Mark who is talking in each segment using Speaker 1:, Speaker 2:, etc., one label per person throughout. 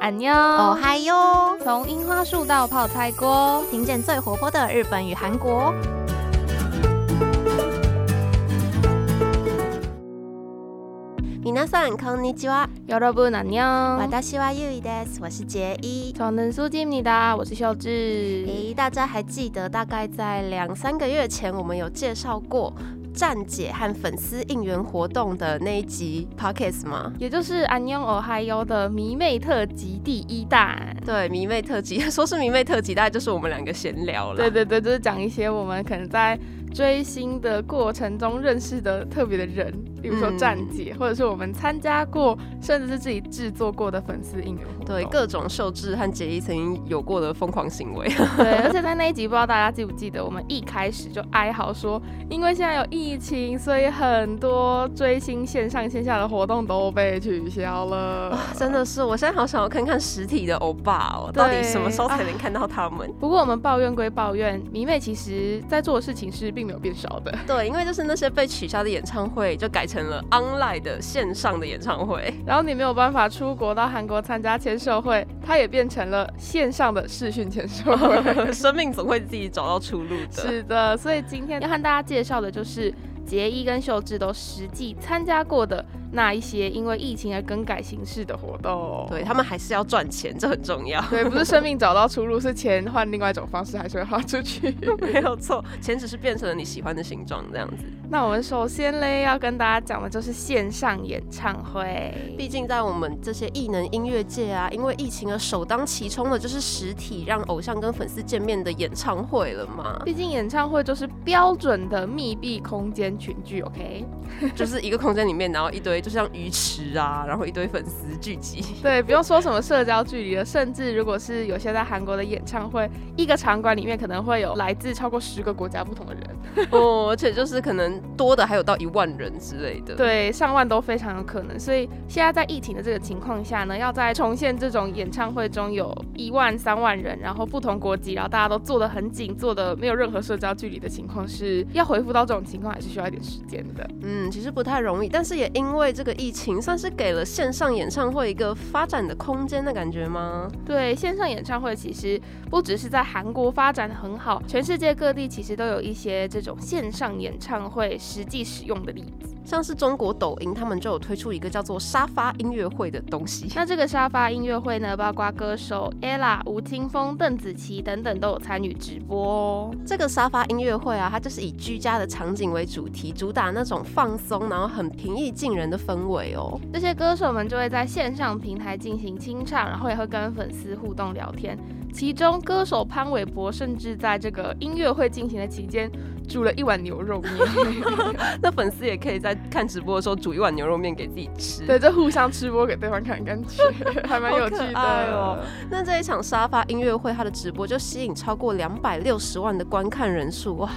Speaker 1: 安妞
Speaker 2: 哦嗨哟！
Speaker 1: 从樱花树到泡菜锅，
Speaker 2: 听见最活泼的日本与韩国。皆さんこんにちは。
Speaker 1: 여러분안 녕。
Speaker 2: 私はゆいです。我是杰一。
Speaker 1: 저는수지입니다。 我是秀智。
Speaker 2: 诶，大家还记得大概在两三个月前，我们有介绍过 站姐和粉丝应援活动的那一集 Pockets 吗？
Speaker 1: 也就是安妞哦嗨哟的迷妹特辑第一弹。
Speaker 2: 对，迷妹特辑，说是迷妹特辑，大概就是我们两个闲聊了。
Speaker 1: 对对对，就是讲一些我们可能在追星的过程中认识的特别的人，比如说站姐，或者是我们参加过，甚至是自己制作过的粉丝应援活动。
Speaker 2: 对，各种秀智和杰伊曾经有过的疯狂行为。
Speaker 1: 对，而且在那一集，不知道大家记不记得，我们一开始就哀嚎说，因为现在有疫情，所以很多追星线上线下的活动都被取消了。
Speaker 2: 真的是，我现在好想要看看实体的欧巴哦，到底什么时候才能看到他们？
Speaker 1: 不过我们抱怨归抱怨，迷妹其实在做的事情是并没有变少的。
Speaker 2: 对，因为就是那些被取消的演唱会，就改成了 online 的线上的演唱会。
Speaker 1: 然后你没有办法出国到韩国参加签售会，它也变成了线上的视讯签售会。
Speaker 2: 生命总会自己找到出路的。
Speaker 1: 是的，所以今天要和大家介绍的就是杰伊跟秀智都实际参加过的。那一些因为疫情而更改形式的活动，
Speaker 2: 对他们还是要赚钱，这很重要。
Speaker 1: 对，不是生命找到出路，是钱换另外一种方式，还是会花出去。
Speaker 2: 没有错，钱只是变成了你喜欢的形状这样子。
Speaker 1: 那我们首先嘞要跟大家讲的就是线上演唱会。
Speaker 2: 毕竟在我们这些艺能音乐界啊，因为疫情而首当其冲的就是实体让偶像跟粉丝见面的演唱会了嘛。
Speaker 1: 毕竟演唱会就是标准的密闭空间群聚，OK，
Speaker 2: 就是一个空间里面，然后一堆。就像鱼池啊，然后一堆粉丝聚集。
Speaker 1: 对，不用说什么社交距离了，甚至如果是有些在韩国的演唱会，一个场馆里面可能会有来自超过十个国家不同的人。
Speaker 2: 哦，而且就是可能多的还有到一万人之类的。
Speaker 1: 对，上万都非常有可能。所以现在在疫情的这个情况下呢，要在重现这种演唱会中有一万三万人，然后不同国籍，然后大家都坐得很紧，坐的没有任何社交距离的情况，是要恢复到这种情况还是需要一点时间的。
Speaker 2: 嗯，其实不太容易，但是也因为这个疫情，算是给了线上演唱会一个发展的空间的感觉吗？
Speaker 1: 对，线上演唱会其实不只是在韩国发展的很好，全世界各地其实都有一些这种线上演唱会实际使用的例子。
Speaker 2: 像是中国抖音，他们就有推出一个叫做沙发音乐会的东西。
Speaker 1: 那这个沙发音乐会呢，包括歌手 ella、吴青峰、邓紫棋等等都有参与直播哦。
Speaker 2: 这个沙发音乐会啊，它就是以居家的场景为主题，主打那种放松，然后很平易近人的氛围哦。
Speaker 1: 这些歌手们就会在线上平台进行清唱，然后也会跟粉丝互动聊天。其中歌手潘玮柏甚至在这个音乐会进行的期间煮了一碗牛肉面，
Speaker 2: 那粉丝也可以在看直播的时候煮一碗牛肉面给自己吃。
Speaker 1: 对，就互相吃播给对方看，感 觉还蛮有趣的
Speaker 2: 哦。那这一场沙发音乐会，它的直播就吸引超过两百六十万的观看人数，哇，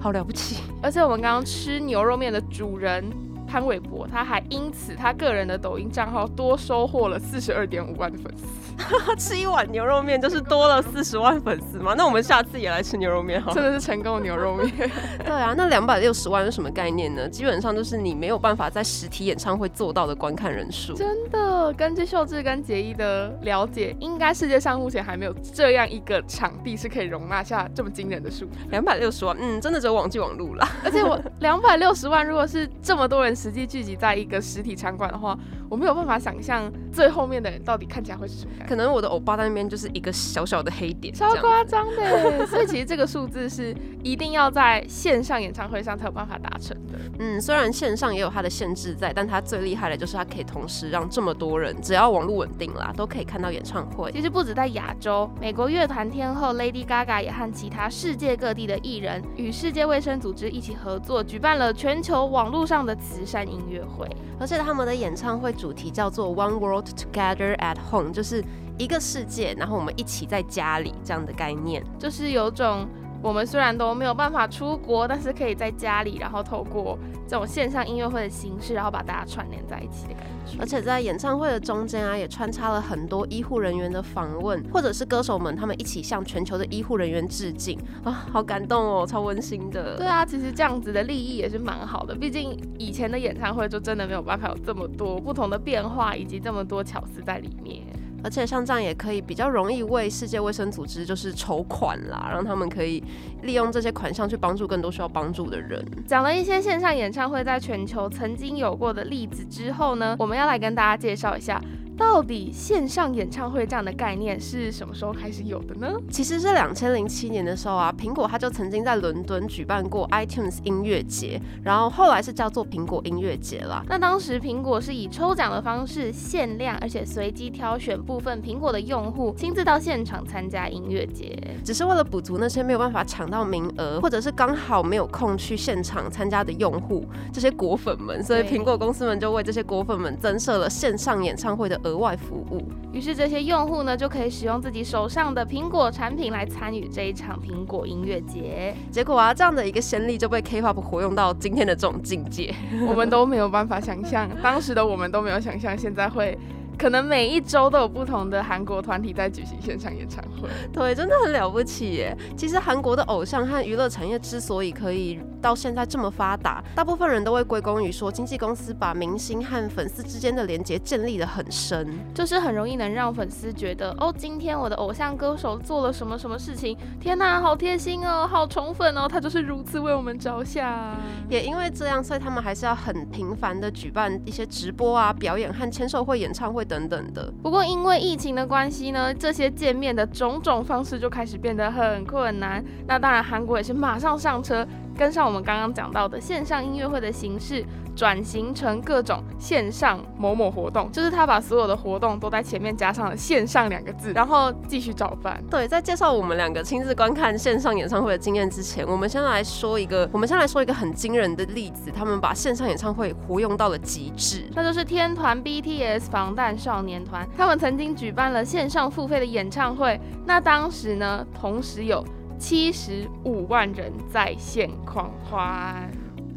Speaker 2: 好了不起！
Speaker 1: 而且我们刚刚吃牛肉面的主人。潘玮柏，他还因此他个人的抖音账号多收获了四十二点五万的粉丝。
Speaker 2: 吃一碗牛肉面就是多了四十万粉丝吗？那我们下次也来吃牛肉面好。
Speaker 1: 真的是成功的牛肉面。
Speaker 2: 对啊，那两百六十万是什么概念呢？基本上就是你没有办法在实体演唱会做到的观看人数。
Speaker 1: 真的，根据秀智跟杰一的了解，应该世界上目前还没有这样一个场地是可以容纳下这么惊人的数。
Speaker 2: 两百六十万，嗯，真的只有网际网路了。
Speaker 1: 而且我两百六十万，如果是这么多人实际聚集在一个实体场馆的话，我没有办法想象最后面的人到底看起来会是什么感觉。
Speaker 2: 可能我的欧巴在那边就是一个小小的黑点，
Speaker 1: 超夸张的。所以其实这个数字是一定要在线上演唱会上才有办法达成的。
Speaker 2: 嗯，虽然线上也有它的限制在，但它最厉害的就是它可以同时让这么多人，只要网络稳定啦，都可以看到演唱会。
Speaker 1: 其实不止在亚洲，美国乐团天后 Lady Gaga 也和其他世界各地的艺人与世界卫生组织一起合作，举办了全球网络上的慈善音乐会。
Speaker 2: 而且他们的演唱会主题叫做 One World Together at Home，就是一个世界，然后我们一起在家里这样的概念，
Speaker 1: 就是有种我们虽然都没有办法出国，但是可以在家里，然后透过这种线上音乐会的形式，然后把大家串联在一起的感觉。
Speaker 2: 而且在演唱会的中间啊，也穿插了很多医护人员的访问，或者是歌手们他们一起向全球的医护人员致敬啊，好感动哦，超温馨的。
Speaker 1: 对啊，其实这样子的利益也是蛮好的，毕竟以前的演唱会就真的没有办法有这么多不同的变化，以及这么多巧思在里面。
Speaker 2: 而且像这样也可以比较容易为世界卫生组织就是筹款啦，让他们可以利用这些款项去帮助更多需要帮助的人。
Speaker 1: 讲了一些线上演唱会在全球曾经有过的例子之后呢，我们要来跟大家介绍一下。到底线上演唱会这样的概念是什么时候开始有的呢？
Speaker 2: 其实是两千零七年的时候啊，苹果它就曾经在伦敦举办过 iTunes 音乐节，然后后来是叫做苹果音乐节啦。
Speaker 1: 那当时苹果是以抽奖的方式，限量而且随机挑选部分苹果的用户，亲自到现场参加音乐节，
Speaker 2: 只是为了补足那些没有办法抢到名额，或者是刚好没有空去现场参加的用户，这些果粉们，所以苹果公司们就为这些果粉们增设了线上演唱会的。额外服务，
Speaker 1: 于是这些用户呢就可以使用自己手上的苹果产品来参与这一场苹果音乐节。
Speaker 2: 结果啊，这样的一个先例就被 K-pop 活用到今天的这种境界，
Speaker 1: 我们都没有办法想象，当时的我们都没有想象现在会。可能每一周都有不同的韩国团体在举行现场演唱会，
Speaker 2: 对，真的很了不起耶。其实韩国的偶像和娱乐产业之所以可以到现在这么发达，大部分人都会归功于说经纪公司把明星和粉丝之间的连接建立的很深，
Speaker 1: 就是很容易能让粉丝觉得哦，今天我的偶像歌手做了什么什么事情，天哪，好贴心哦，好宠粉哦，他就是如此为我们着想。
Speaker 2: 也因为这样，所以他们还是要很频繁的举办一些直播啊、表演和签售会、演唱会。等等的。
Speaker 1: 不过因为疫情的关系呢，这些见面的种种方式就开始变得很困难。那当然，韩国也是马上上车。跟上我们刚刚讲到的线上音乐会的形式，转型成各种线上某某活动，就是他把所有的活动都在前面加上了“线上”两个字，然后继续找饭。
Speaker 2: 对，在介绍我们两个亲自观看线上演唱会的经验之前，我们先来说一个，我们先来说一个很惊人的例子，他们把线上演唱会活用到了极致，
Speaker 1: 那就是天团 BTS 防弹少年团，他们曾经举办了线上付费的演唱会，那当时呢，同时有。七十五万人在线狂欢，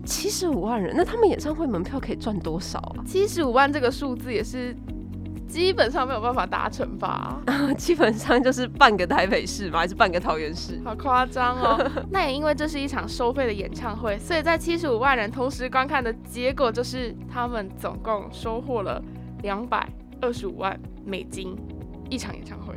Speaker 2: 七十五万人，那他们演唱会门票可以赚多少啊？
Speaker 1: 七十五万这个数字也是基本上没有办法达成吧？
Speaker 2: 基本上就是半个台北市吧，还是半个桃园市？
Speaker 1: 好夸张哦！那也因为这是一场收费的演唱会，所以在七十五万人同时观看的结果，就是他们总共收获了两百二十五万美金一场演唱会。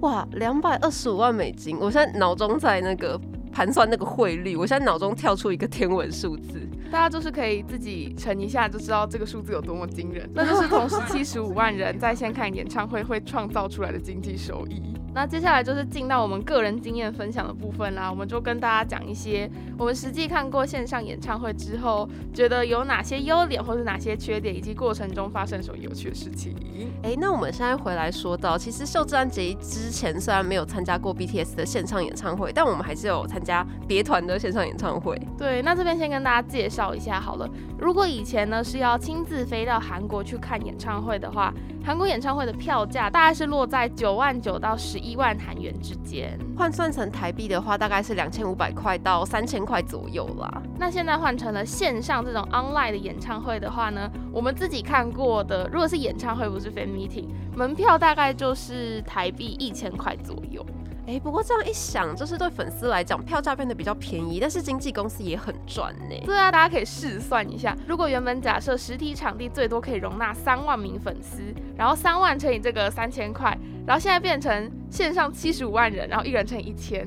Speaker 2: 哇，两百二十五万美金！我现在脑中在那个盘算那个汇率，我现在脑中跳出一个天文数字，
Speaker 1: 大家就是可以自己乘一下，就知道这个数字有多么惊人。那就是同时七十五万人在线看演唱会会创造出来的经济收益。那接下来就是进到我们个人经验分享的部分啦，我们就跟大家讲一些我们实际看过线上演唱会之后，觉得有哪些优点或是哪些缺点，以及过程中发生什么有趣的事情。
Speaker 2: 哎，那我们现在回来说到，其实秀智安杰之前虽然没有参加过 BTS 的线上演唱会，但我们还是有参加别团的线上演唱会。
Speaker 1: 对，那这边先跟大家介绍一下好了。如果以前呢是要亲自飞到韩国去看演唱会的话，韩国演唱会的票价大概是落在九万九到十一万韩元之间，
Speaker 2: 换算成台币的话，大概是两千五百块到三千块左右啦。
Speaker 1: 那现在换成了线上这种 online 的演唱会的话呢，我们自己看过的，如果是演唱会不是 fan meeting，门票大概就是台币一千块左右。
Speaker 2: 哎，不过这样一想，就是对粉丝来讲，票价变得比较便宜，但是经纪公司也很赚呢。
Speaker 1: 对啊，大家可以试算一下，如果原本假设实体场地最多可以容纳三万名粉丝，然后三万乘以这个三千块，然后现在变成线上七十五万人，然后一人乘以一千。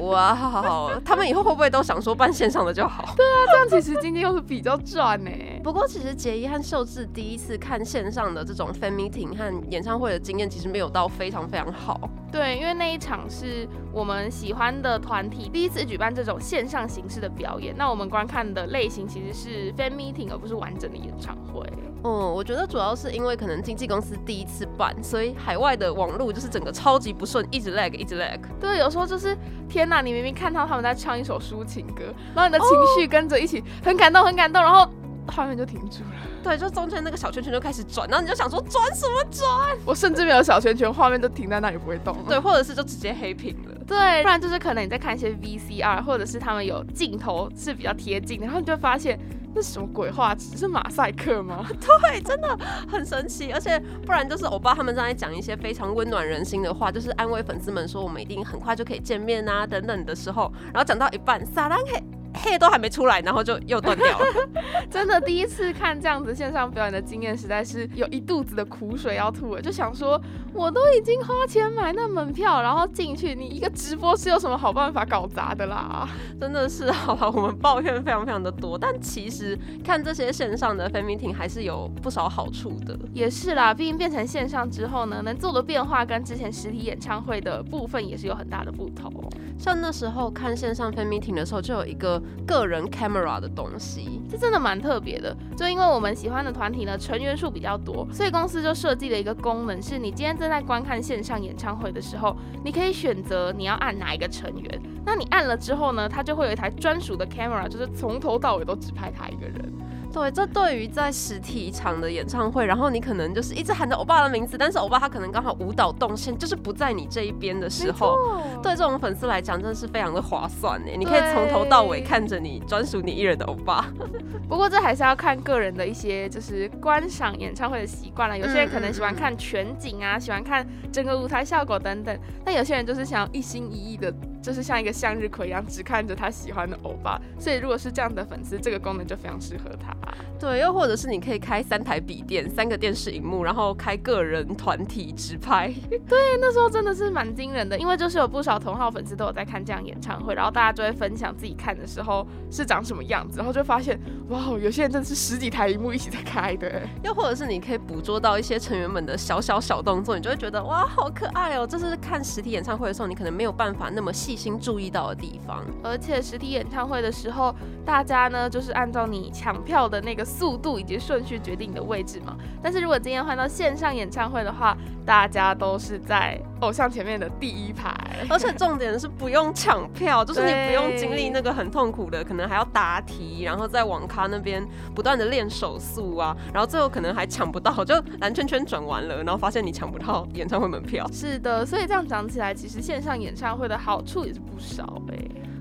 Speaker 2: 哇，他们以后会不会都想说办线上的就好？
Speaker 1: 对啊，这样其实今天又是比较赚呢。
Speaker 2: 不过其实杰伊和秀智第一次看线上的这种 fan meeting 和演唱会的经验，其实没有到非常非常好。
Speaker 1: 对，因为那一场是我们喜欢的团体第一次举办这种线上形式的表演，那我们观看的类型其实是 fan meeting，而不是完整的演唱会。
Speaker 2: 嗯，我觉得主要是因为可能经纪公司第一次办，所以海外的网络就是整个超级不顺，一直 lag，一直 lag。
Speaker 1: 对，有时候就是天哪，你明明看到他们在唱一首抒情歌，然后你的情绪跟着一起很感动，很感动，然后画面就停住了。
Speaker 2: 对，就中间那个小圈圈就开始转，然后你就想说转什么转？
Speaker 1: 我甚至没有小圈圈，画面就停在那里不会动。
Speaker 2: 对，或者是就直接黑屏了。
Speaker 1: 对，不然就是可能你在看一些 VCR，或者是他们有镜头是比较贴近，然后你就会发现。那什么鬼画质？是马赛克吗？
Speaker 2: 对，真的很神奇。而且不然就是欧巴他们正在讲一些非常温暖人心的话，就是安慰粉丝们说我们一定很快就可以见面啊等等的时候，然后讲到一半，撒浪嘿嘿都还没出来，然后就又断掉了。
Speaker 1: 真的第一次看这样子线上表演的经验，实在是有一肚子的苦水要吐了。就想说，我都已经花钱买那门票，然后进去，你一个直播是有什么好办法搞砸的啦？
Speaker 2: 真的是，好了，我们抱怨非常非常的多，但其实看这些线上的 fan meeting 还是有不少好处的。
Speaker 1: 也是啦，毕竟变成线上之后呢，能做的变化跟之前实体演唱会的部分也是有很大的不同。
Speaker 2: 像那时候看线上 fan meeting 的时候，就有一个个人 camera 的东西，
Speaker 1: 这真的蛮特别的。就因为我们喜欢的团体呢，成员数比较多，所以公司就设计了一个功能，是你今天正在观看线上演唱会的时候，你可以选择你要按哪一个成员。那你按了之后呢，它就会有一台专属的 camera，就是从头到尾都只拍他一个人。
Speaker 2: 对，这对于在实体场的演唱会，然后你可能就是一直喊着欧巴的名字，但是欧巴他可能刚好舞蹈动线就是不在你这一边的时候，对这种粉丝来讲真的是非常的划算呢。你可以从头到尾看着你专属你一人的欧巴。
Speaker 1: 不过这还是要看个人的一些就是观赏演唱会的习惯了。有些人可能喜欢看全景啊，喜欢看整个舞台效果等等。但有些人就是想要一心一意的，就是像一个向日葵一样，只看着他喜欢的欧巴。所以如果是这样的粉丝，这个功能就非常适合他。
Speaker 2: 对，又或者是你可以开三台笔电、三个电视荧幕，然后开个人、团体直拍。
Speaker 1: 对，那时候真的是蛮惊人的，因为就是有不少同号粉丝都有在看这样演唱会，然后大家就会分享自己看的时候是长什么样子，然后就发现哇，有些人真的是十几台荧幕一起在开的。
Speaker 2: 又或者是你可以捕捉到一些成员们的小小小动作，你就会觉得哇，好可爱哦！这是看实体演唱会的时候，你可能没有办法那么细细心注意到的地方。
Speaker 1: 而且实体演唱会的时候，大家呢就是按照你抢票的那个。速度以及顺序决定你的位置嘛。但是如果今天换到线上演唱会的话，大家都是在偶像前面的第一排，
Speaker 2: 而且重点是不用抢票，就是你不用经历那个很痛苦的，可能还要答题，然后在网咖那边不断的练手速啊，然后最后可能还抢不到，就蓝圈圈转完了，然后发现你抢不到 演唱会门票。
Speaker 1: 是的，所以这样讲起来，其实线上演唱会的好处也是不少哎。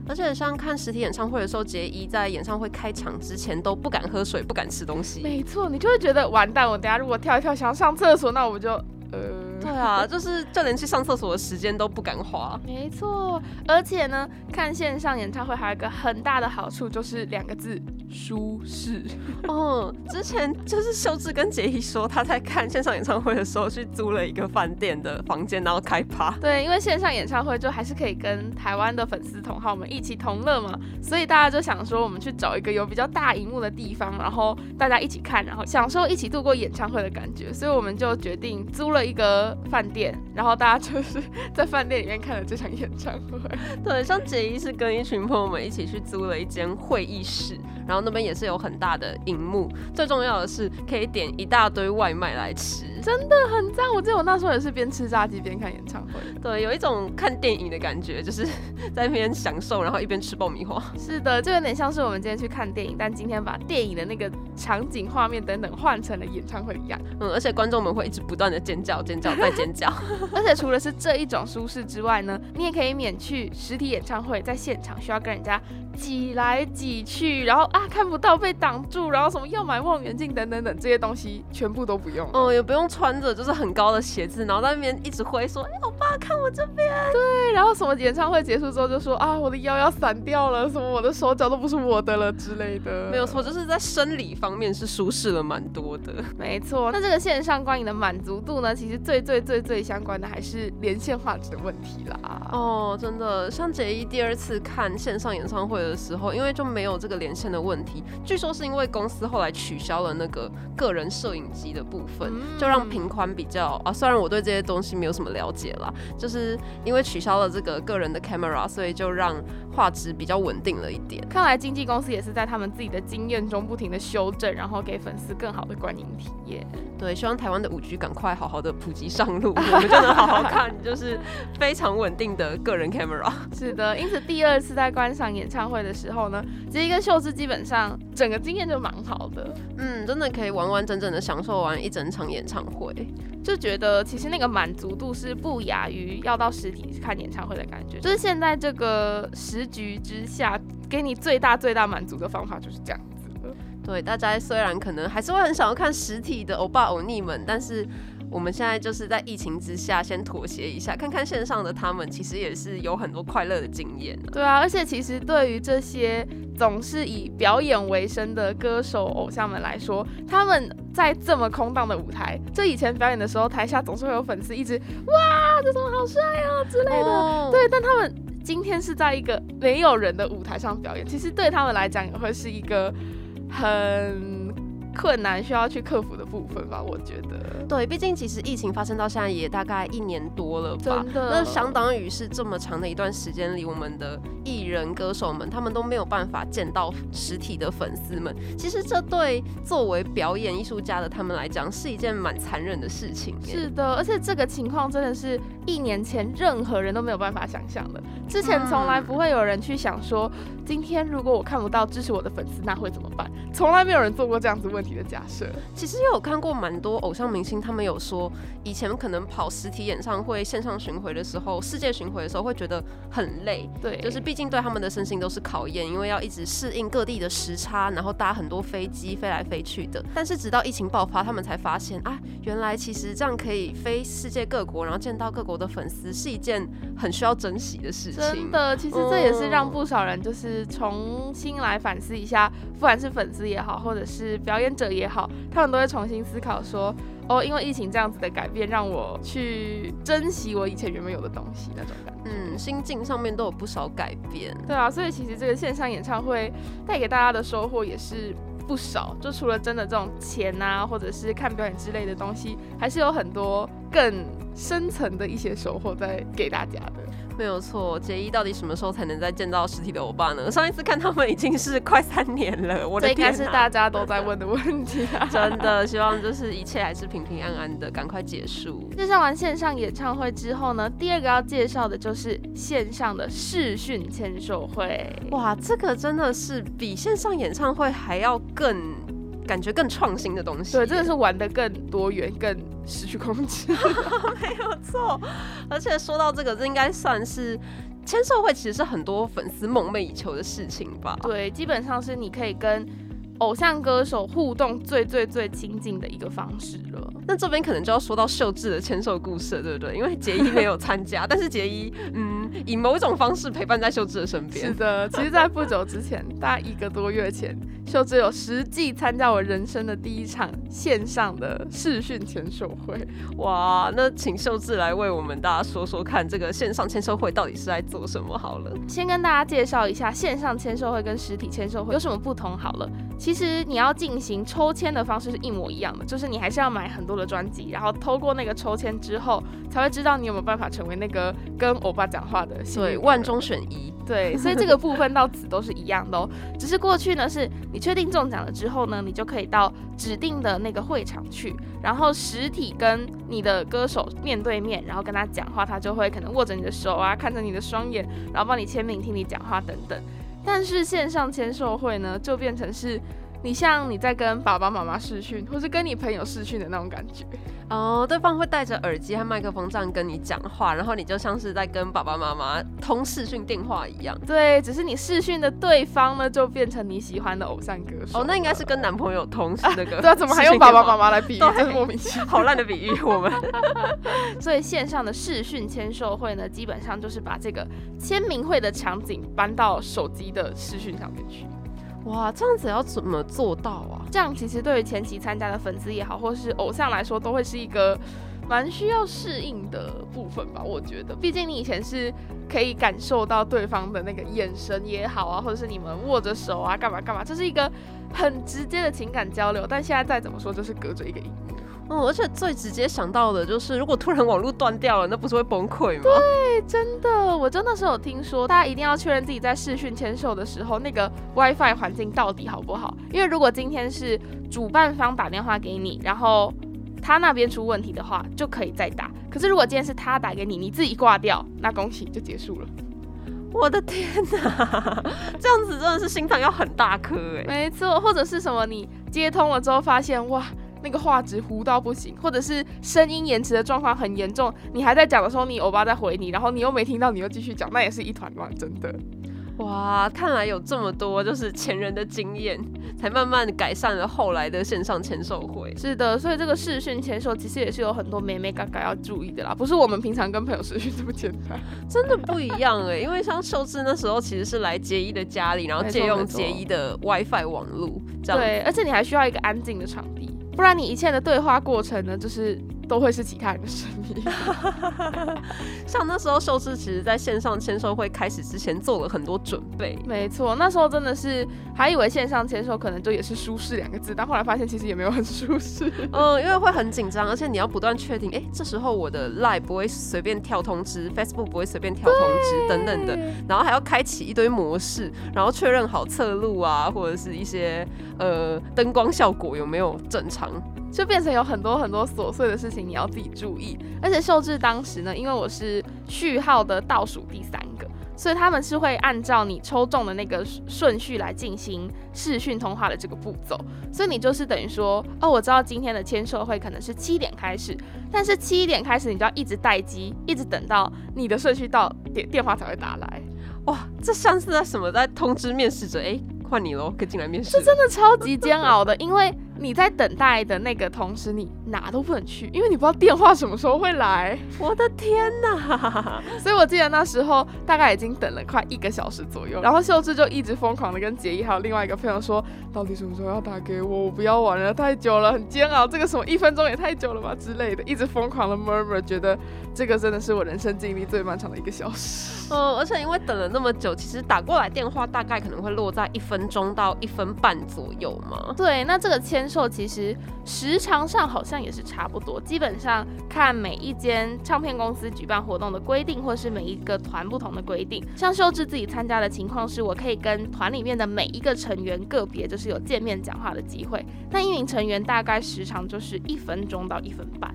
Speaker 2: 而且像看实体演唱会的时候，杰伊在演唱会开场之前都不敢喝水，不敢吃东西。
Speaker 1: 没错，你就会觉得完蛋，我等下如果跳一跳想要上厕所，那我就呃。
Speaker 2: 对啊，就是就连去上厕所的时间都不敢花。
Speaker 1: 没错，而且呢，看线上演唱会还有一个很大的好处，就是两个字：舒适。
Speaker 2: 哦，之前就是秀智跟杰伊说，他在看线上演唱会的时候去租了一个饭店的房间，然后开趴。
Speaker 1: 对，因为线上演唱会就还是可以跟台湾的粉丝同好们一起同乐嘛，所以大家就想说，我们去找一个有比较大荧幕的地方，然后大家一起看，然后享受一起度过演唱会的感觉。所以我们就决定租了一个。饭店，然后大家就是在饭店里面看了这场演唱会。
Speaker 2: 对，像杰伊是跟一群朋友们一起去租了一间会议室，然后那边也是有很大的荧幕，最重要的是可以点一大堆外卖来吃。
Speaker 1: 真的很赞！我记得我那时候也是边吃炸鸡边看演唱会，
Speaker 2: 对，有一种看电影的感觉，就是 在那边享受，然后一边吃爆米花。
Speaker 1: 是的，就有点像是我们今天去看电影，但今天把电影的那个场景、画面等等换成了演唱会一样。
Speaker 2: 嗯，而且观众们会一直不断的尖叫、尖叫再尖叫。
Speaker 1: 而且除了是这一种舒适之外呢，你也可以免去实体演唱会在现场需要跟人家挤来挤去，然后啊看不到被挡住，然后什么要买望远镜等等等这些东西全部都不用。
Speaker 2: 嗯，也不用。穿着就是很高的鞋子，然后在那边一直挥说：“哎，我爸看我这边。”
Speaker 1: 对，然后什么演唱会结束之后就说：“啊，我的腰要散掉了，什么我的手脚都不是我的了之类的。”
Speaker 2: 没有错，就是在生理方面是舒适了蛮多的。
Speaker 1: 没错，那这个线上观影的满足度呢，其实最最最最相关的还是连线画质的问题啦。
Speaker 2: 哦，真的，像杰一第二次看线上演唱会的时候，因为就没有这个连线的问题，据说是因为公司后来取消了那个个人摄影机的部分，就让。平宽比较啊，虽然我对这些东西没有什么了解啦，就是因为取消了这个个人的 camera，所以就让画质比较稳定了一点。
Speaker 1: 看来经纪公司也是在他们自己的经验中不停的修正，然后给粉丝更好的观影体验。
Speaker 2: 对，希望台湾的五 G 赶快好好的普及上路，我们就能好好看，就是非常稳定的个人 camera。
Speaker 1: 是的，因此第二次在观赏演唱会的时候呢，其实一个秀智基本上整个经验就蛮好的。
Speaker 2: 嗯，真的可以完完整整的享受完一整场演唱会，
Speaker 1: 就觉得其实那个满足度是不亚于要到实体看演唱会的感觉。就是现在这个时局之下，给你最大最大满足的方法就是这样子。
Speaker 2: 对，大家虽然可能还是会很想要看实体的欧巴欧尼们，但是我们现在就是在疫情之下先妥协一下，看看线上的他们其实也是有很多快乐的经验。
Speaker 1: 对啊，而且其实对于这些总是以表演为生的歌手偶像们来说，他们在这么空荡的舞台，这以前表演的时候，台下总是会有粉丝一直哇，这种好帅哦之类的。对，但他们今天是在一个没有人的舞台上表演，其实对他们来讲也会是一个很。困难需要去克服的部分吧，我觉得。
Speaker 2: 对，毕竟其实疫情发生到现在也大概一年多了吧，那相当于是这么长的一段时间里，我们的艺人歌手们他们都没有办法见到实体的粉丝们。其实这对作为表演艺术家的他们来讲是一件蛮残忍的事情。
Speaker 1: 是的，而且这个情况真的是一年前任何人都没有办法想象的。之前从来不会有人去想说，今天如果我看不到支持我的粉丝，那会怎么办？从来没有人做过这样子问题的假设。
Speaker 2: 其实也有看过蛮多偶像明星。他们有说，以前可能跑实体演唱会、线上巡回的时候，世界巡回的时候会觉得很累，
Speaker 1: 对，
Speaker 2: 就是毕竟对他们的身心都是考验，因为要一直适应各地的时差，然后搭很多飞机飞来飞去的。但是直到疫情爆发，他们才发现啊，原来其实这样可以飞世界各国，然后见到各国的粉丝，是一件很需要珍惜的事情。
Speaker 1: 真的，其实这也是让不少人就是重新来反思一下，不管是粉丝也好，或者是表演者也好，他们都会重新思考说。哦，因为疫情这样子的改变，让我去珍惜我以前原本有的东西那种感觉。
Speaker 2: 嗯，心境上面都有不少改变。
Speaker 1: 对啊，所以其实这个线上演唱会带给大家的收获也是不少。就除了真的这种钱啊，或者是看表演之类的东西，还是有很多更深层的一些收获在给大家的。
Speaker 2: 没有错，杰一到底什么时候才能再见到实体的欧巴呢？上一次看他们已经是快三年了，我的
Speaker 1: 天，这应该是大家都在问的问题啊！
Speaker 2: 真的希望就是一切还是平平安安的，赶快结束。
Speaker 1: 介绍完线上演唱会之后呢，第二个要介绍的就是线上的视讯签售会。
Speaker 2: 哇，这个真的是比线上演唱会还要更。感觉更创新的东西，
Speaker 1: 对，真的是玩的更多元、更失去控制，
Speaker 2: 没有错。而且说到这个，这应该算是签售会，其实是很多粉丝梦寐以求的事情吧？
Speaker 1: 对，基本上是你可以跟。偶像歌手互动最最最亲近的一个方式了。
Speaker 2: 那这边可能就要说到秀智的签售故事，对不对？因为杰伊没有参加，但是杰伊嗯，以某种方式陪伴在秀智的身边。
Speaker 1: 是的，其实，在不久之前，大概一个多月前，秀智有实际参加我人生的第一场线上的视讯签售会。
Speaker 2: 哇，那请秀智来为我们大家说说看，这个线上签售会到底是在做什么？好了，
Speaker 1: 先跟大家介绍一下线上签售会跟实体签售会有什么不同。好了。其实你要进行抽签的方式是一模一样的，就是你还是要买很多的专辑，然后透过那个抽签之后，才会知道你有没有办法成为那个跟欧巴讲话的。
Speaker 2: 对，万中选一。
Speaker 1: 对，所以这个部分到此都是一样的哦。只是过去呢，是你确定中奖了之后呢，你就可以到指定的那个会场去，然后实体跟你的歌手面对面，然后跟他讲话，他就会可能握着你的手啊，看着你的双眼，然后帮你签名、听你讲话等等。但是线上签售会呢，就变成是你像你在跟爸爸妈妈视讯，或是跟你朋友视讯的那种感觉
Speaker 2: 哦。对方会戴着耳机和麦克风这样跟你讲话，然后你就像是在跟爸爸妈妈通视讯电话一样。
Speaker 1: 对，只是你视讯的对方呢，就变成你喜欢的偶像歌手。
Speaker 2: 哦，那应该是跟男朋友通那个。
Speaker 1: 对啊，怎么还用爸爸妈妈来比喻？真是莫名其妙，
Speaker 2: 好烂的比喻。我们
Speaker 1: 所以线上的视讯签售会呢，基本上就是把这个签名会的场景搬到手机。的视讯上面去，
Speaker 2: 哇，这样子要怎么做到啊？
Speaker 1: 这样其实对于前期参加的粉丝也好，或是偶像来说，都会是一个蛮需要适应的部分吧。我觉得，毕竟你以前是可以感受到对方的那个眼神也好啊，或者是你们握着手啊，干嘛干嘛，这是一个很直接的情感交流。但现在再怎么说，就是隔着一个荧幕。
Speaker 2: 嗯，而且最直接想到的就是，如果突然网络断掉了，那不是会崩溃吗？
Speaker 1: 对，真的，我真的是有听说，大家一定要确认自己在视讯签售的时候，那个 WiFi 环境到底好不好。因为如果今天是主办方打电话给你，然后他那边出问题的话，就可以再打。可是如果今天是他打给你，你自己挂掉，那恭喜就结束了。
Speaker 2: 我的天哪，这样子真的是心脏要很大颗哎。
Speaker 1: 没错，或者是什么，你接通了之后发现哇。那个画质糊到不行，或者是声音延迟的状况很严重，你还在讲的时候，你欧巴在回你，然后你又没听到，你又继续讲，那也是一团乱，真的。
Speaker 2: 哇，看来有这么多就是前人的经验，才慢慢改善了后来的线上签售会。
Speaker 1: 是的，所以这个视讯签售其实也是有很多美美嘎嘎要注意的啦，不是我们平常跟朋友视讯这么简单，
Speaker 2: 真的不一样哎。因为像秀智那时候其实是来杰一的家里，然后借用杰一的 WiFi 网路，这样
Speaker 1: 对，而且你还需要一个安静的场地，不然你一切的对话过程呢，就是。都会是其他人的声音。
Speaker 2: 像那时候秀智其实在线上签售会开始之前做了很多准备。
Speaker 1: 没错，那时候真的是还以为线上签售可能就也是舒适两个字，但后来发现其实也没有很舒适。
Speaker 2: 嗯，因为会很紧张，而且你要不断确定，哎，这时候我的 Live 不会随便跳通知，Facebook 不会随便跳通知等等的，然后还要开启一堆模式，然后确认好侧录啊，或者是一些呃灯光效果有没有正常。
Speaker 1: 就变成有很多很多琐碎的事情你要自己注意，而且秀智当时呢，因为我是序号的倒数第三个，所以他们是会按照你抽中的那个顺序来进行视讯通话的这个步骤，所以你就是等于说，哦，我知道今天的签售会可能是七点开始，但是七点开始你就要一直待机，一直等到你的顺序到电电话才会打来。
Speaker 2: 哇，这像是在什么在通知面试者，哎，换你喽，可以进来面试。
Speaker 1: 这真的超级煎熬的，因为。你在等待的那个同时，你哪都不能去，因为你不知道电话什么时候会来。
Speaker 2: 我的天哪！
Speaker 1: 所以我记得那时候大概已经等了快一个小时左右，然后秀智就一直疯狂的跟杰伊还有另外一个朋友说，到底什么时候要打给我？我不要玩了，太久了，很煎熬。这个什么一分钟也太久了吧之类的，一直疯狂的 murmur，觉得这个真的是我人生经历最漫长的一个小时。
Speaker 2: 嗯，而且因为等了那么久，其实打过来电话大概可能会落在一分钟到一分半左右嘛。
Speaker 1: 对，那这个签售其实时长上好像也是差不多，基本上看每一间唱片公司举办活动的规定，或是每一个团不同的规定。像秀智自己参加的情况是，我可以跟团里面的每一个成员个别就是有见面讲话的机会。那一名成员大概时长就是一分钟到一分半。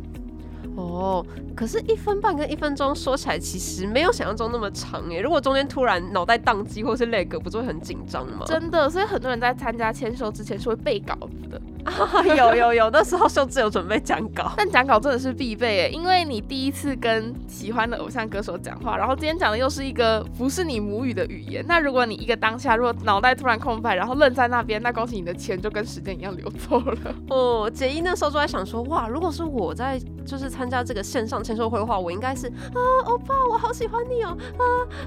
Speaker 2: 哦，可是，一分半跟一分钟说起来，其实没有想象中那么长耶。如果中间突然脑袋宕机或是累个，不就会很紧张吗？
Speaker 1: 真的，所以很多人在参加签售之前是会背稿子的。
Speaker 2: 有有有，那时候秀智有准备讲稿，
Speaker 1: 但讲稿真的是必备诶，因为你第一次跟喜欢的偶像歌手讲话，然后今天讲的又是一个不是你母语的语言，那如果你一个当下如果脑袋突然空白，然后愣在那边，那恭喜你的钱就跟时间一样流走了。
Speaker 2: 哦，杰伊那时候就在想说，哇，如果是我在就是参加这个线上签售会的话，我应该是啊，欧巴，我好喜欢你哦，啊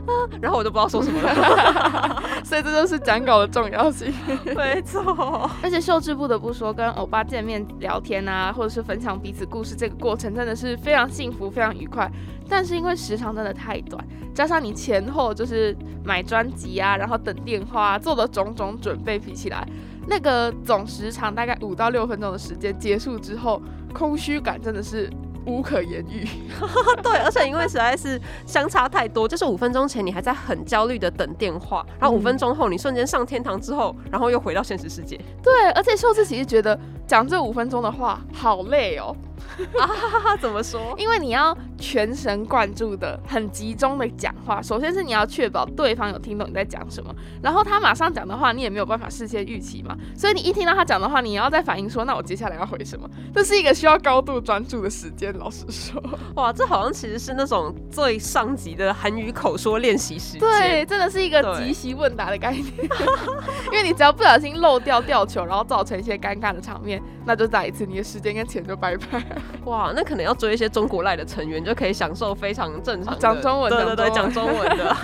Speaker 2: 啊，然后我就不知道说什么了，
Speaker 1: 所以这就是讲稿的重要性，
Speaker 2: 没错，
Speaker 1: 而且秀智不得不说。跟欧巴见面聊天啊，或者是分享彼此故事，这个过程真的是非常幸福、非常愉快。但是因为时长真的太短，加上你前后就是买专辑啊，然后等电话，做的种种准备，比起来，那个总时长大概五到六分钟的时间结束之后，空虚感真的是。无可言喻，
Speaker 2: 对，而且因为实在是相差太多，就是五分钟前你还在很焦虑的等电话，然后五分钟后你瞬间上天堂之后，然后又回到现实世界。
Speaker 1: 对，而且秀智其实觉得讲这五分钟的话好累哦。
Speaker 2: 啊，怎么说？
Speaker 1: 因为你要全神贯注的、很集中的讲话。首先是你要确保对方有听懂你在讲什么，然后他马上讲的话，你也没有办法事先预期嘛。所以你一听到他讲的话，你要再反应说，那我接下来要回什么？这是一个需要高度专注的时间。老实说，
Speaker 2: 哇，这好像其实是那种最上级的韩语口说练习时间。
Speaker 1: 对，真的是一个即席问答的概念。因为你只要不小心漏掉吊球，然后造成一些尴尬的场面，那就再一次你的时间跟钱就拜拜。
Speaker 2: 哇，那可能要追一些中国赖的成员，就可以享受非常正常
Speaker 1: 讲中文，
Speaker 2: 对对对，讲中文的。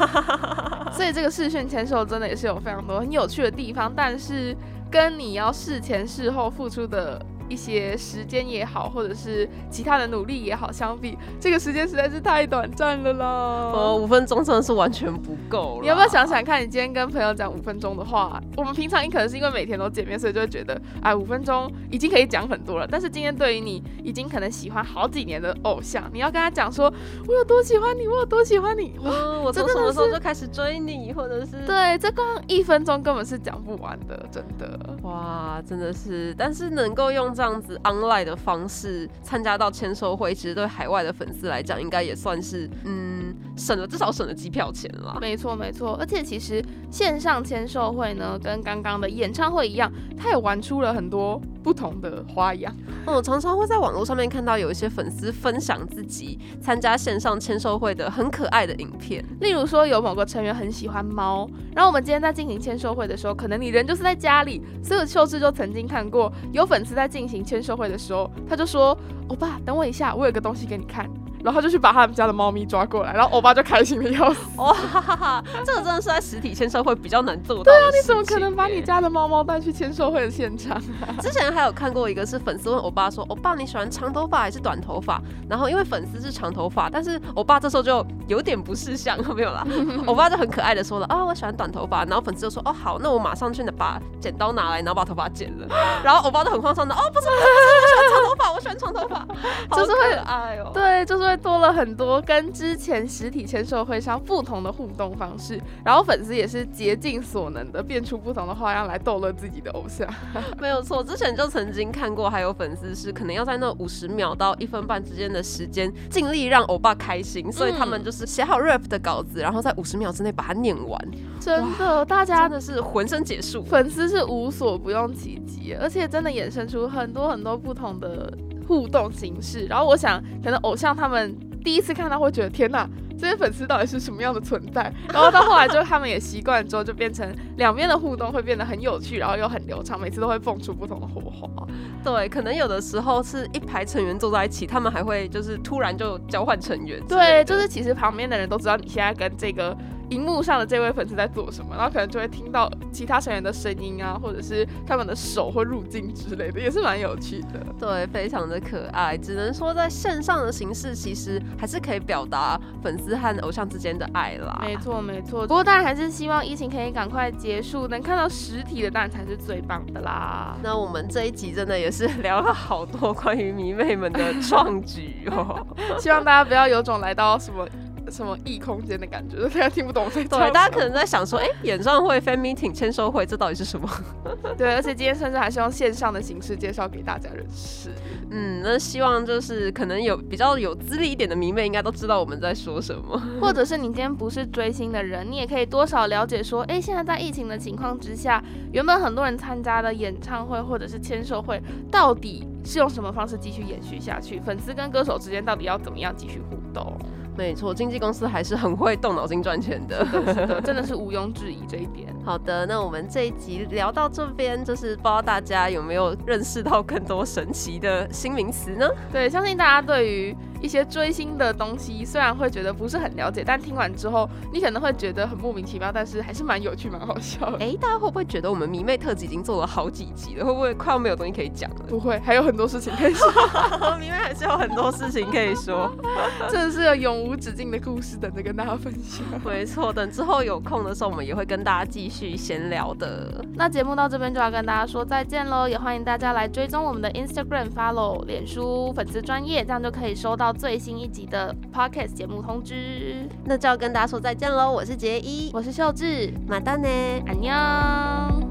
Speaker 1: 所以这个视讯签售真的也是有非常多很有趣的地方，但是跟你要事前事后付出的。一些时间也好，或者是其他的努力也好，相比这个时间实在是太短暂了啦。
Speaker 2: 呃，五分钟真的是完全不够。
Speaker 1: 你要不要想想看，你今天跟朋友讲五分钟的话，我们平常你可能是因为每天都见面，所以就会觉得，哎，五分钟已经可以讲很多了。但是今天对于你已经可能喜欢好几年的偶像，你要跟他讲说，我有多喜欢你，我有多喜欢你，
Speaker 2: 嗯，我从什么时候就开始追你，或者是
Speaker 1: 对，这光一分钟根本是讲不完的，真的。
Speaker 2: 哇，真的是，但是能够用。这样子 online 的方式参加到签售会，其实对海外的粉丝来讲，应该也算是嗯省了至少省了机票钱了。
Speaker 1: 没错没错，而且其实线上签售会呢，跟刚刚的演唱会一样，它也玩出了很多不同的花样。
Speaker 2: 我常常会在网络上面看到有一些粉丝分享自己参加线上签售会的很可爱的影片，
Speaker 1: 例如说有某个成员很喜欢猫，然后我们今天在进行签售会的时候，可能你人就是在家里，所以秀智就曾经看过有粉丝在进进行签售会的时候，他就说：“欧巴，等我一下，我有个东西给你看。”然后他就去把他们家的猫咪抓过来，然后欧巴就开心的要死。
Speaker 2: 哇，这个真的是在实体签售会比较难做到。
Speaker 1: 对啊，你怎么可能把你家的猫猫带去签售会的现场？
Speaker 2: 之前还有看过一个是粉丝问欧巴说：“欧巴你喜欢长头发还是短头发？”然后因为粉丝是长头发，但是欧巴这时候就有点不识相，没有啦。欧巴就很可爱的说了：“啊，我喜欢短头发。”然后粉丝就说：“哦好，那我马上去把剪刀拿来，然后把头发剪了。” 然后欧巴就很慌张的：“哦不是不是，我喜欢长头发，我喜欢长头发。”就是会，哎呦，
Speaker 1: 对，就是会多了很多。跟之前实体签售会上不同的互动方式，然后粉丝也是竭尽所能的变出不同的花样来逗乐自己的偶像。
Speaker 2: 没有错，之前就曾经看过，还有粉丝是可能要在那五十秒到一分半之间的时间，尽力让欧巴开心，所以他们就是写好 rap 的稿子，然后在五十秒之内把它念完。
Speaker 1: 真的，大家
Speaker 2: 真的是浑身解数，
Speaker 1: 粉丝是无所不用其极，而且真的衍生出很多很多不同的互动形式。然后我想，可能偶像他们。第一次看到会觉得天哪，这些粉丝到底是什么样的存在？然后到后来就他们也习惯之后，就变成两边的互动会变得很有趣，然后又很流畅，每次都会蹦出不同的火花。
Speaker 2: 对，可能有的时候是一排成员坐在一起，他们还会就是突然就交换成员。
Speaker 1: 对，就是其实旁边的人都知道你现在跟这个。荧幕上的这位粉丝在做什么，然后可能就会听到其他成员的声音啊，或者是他们的手会入镜之类的，也是蛮有趣的。
Speaker 2: 对，非常的可爱。只能说在线上的形式，其实还是可以表达粉丝和偶像之间的爱啦。
Speaker 1: 没错，没错。不过当然还是希望疫情可以赶快结束，能看到实体的当然才是最棒的啦。
Speaker 2: 那我们这一集真的也是聊了好多关于迷妹们的创举哦，
Speaker 1: 希望大家不要有种来到什么。什么异空间的感觉，大家听不懂。对，
Speaker 2: 大家可能在想说，哎，演唱会、fan meeting、签售会，这到底是什么？
Speaker 1: 对，而且今天甚至还是用线上的形式介绍给大家认识。
Speaker 2: 嗯，那希望就是可能有比较有资历一点的迷妹，应该都知道我们在说什么。
Speaker 1: 或者是你今天不是追星的人，你也可以多少了解说，哎，现在在疫情的情况之下，原本很多人参加的演唱会或者是签售会，到底是用什么方式继续延续下去？粉丝跟歌手之间到底要怎么样继续互动？
Speaker 2: 没错，经纪公司还是很会动脑筋赚钱的，
Speaker 1: 真的是毋庸置疑这一点。
Speaker 2: 好的，那我们这一集聊到这边，就是不知道大家有没有认识到更多神奇的新名词呢？
Speaker 1: 对，相信大家对于。一些追星的东西，虽然会觉得不是很了解，但听完之后，你可能会觉得很莫名其妙，但是还是蛮有趣、蛮好笑的。
Speaker 2: 哎，大家会不会觉得我们迷妹特辑已经做了好几集了？会不会快要没有东西可以讲了？
Speaker 1: 不会，还有很多事情可以说。
Speaker 2: 迷妹还是有很多事情可以说，
Speaker 1: 真的是有永无止境的故事等着跟大家分享。
Speaker 2: 没错，等之后有空的时候，我们也会跟大家继续闲聊的。
Speaker 1: 那节目到这边就要跟大家说再见喽，也欢迎大家来追踪我们的 Instagram、Follow、脸书粉丝专业，这样就可以收到最新一集。的 podcast 节目通知，
Speaker 2: 那就要跟大家说再见喽！我是杰一，
Speaker 1: 我是秀智，
Speaker 2: 马丹呢，
Speaker 1: 安妞。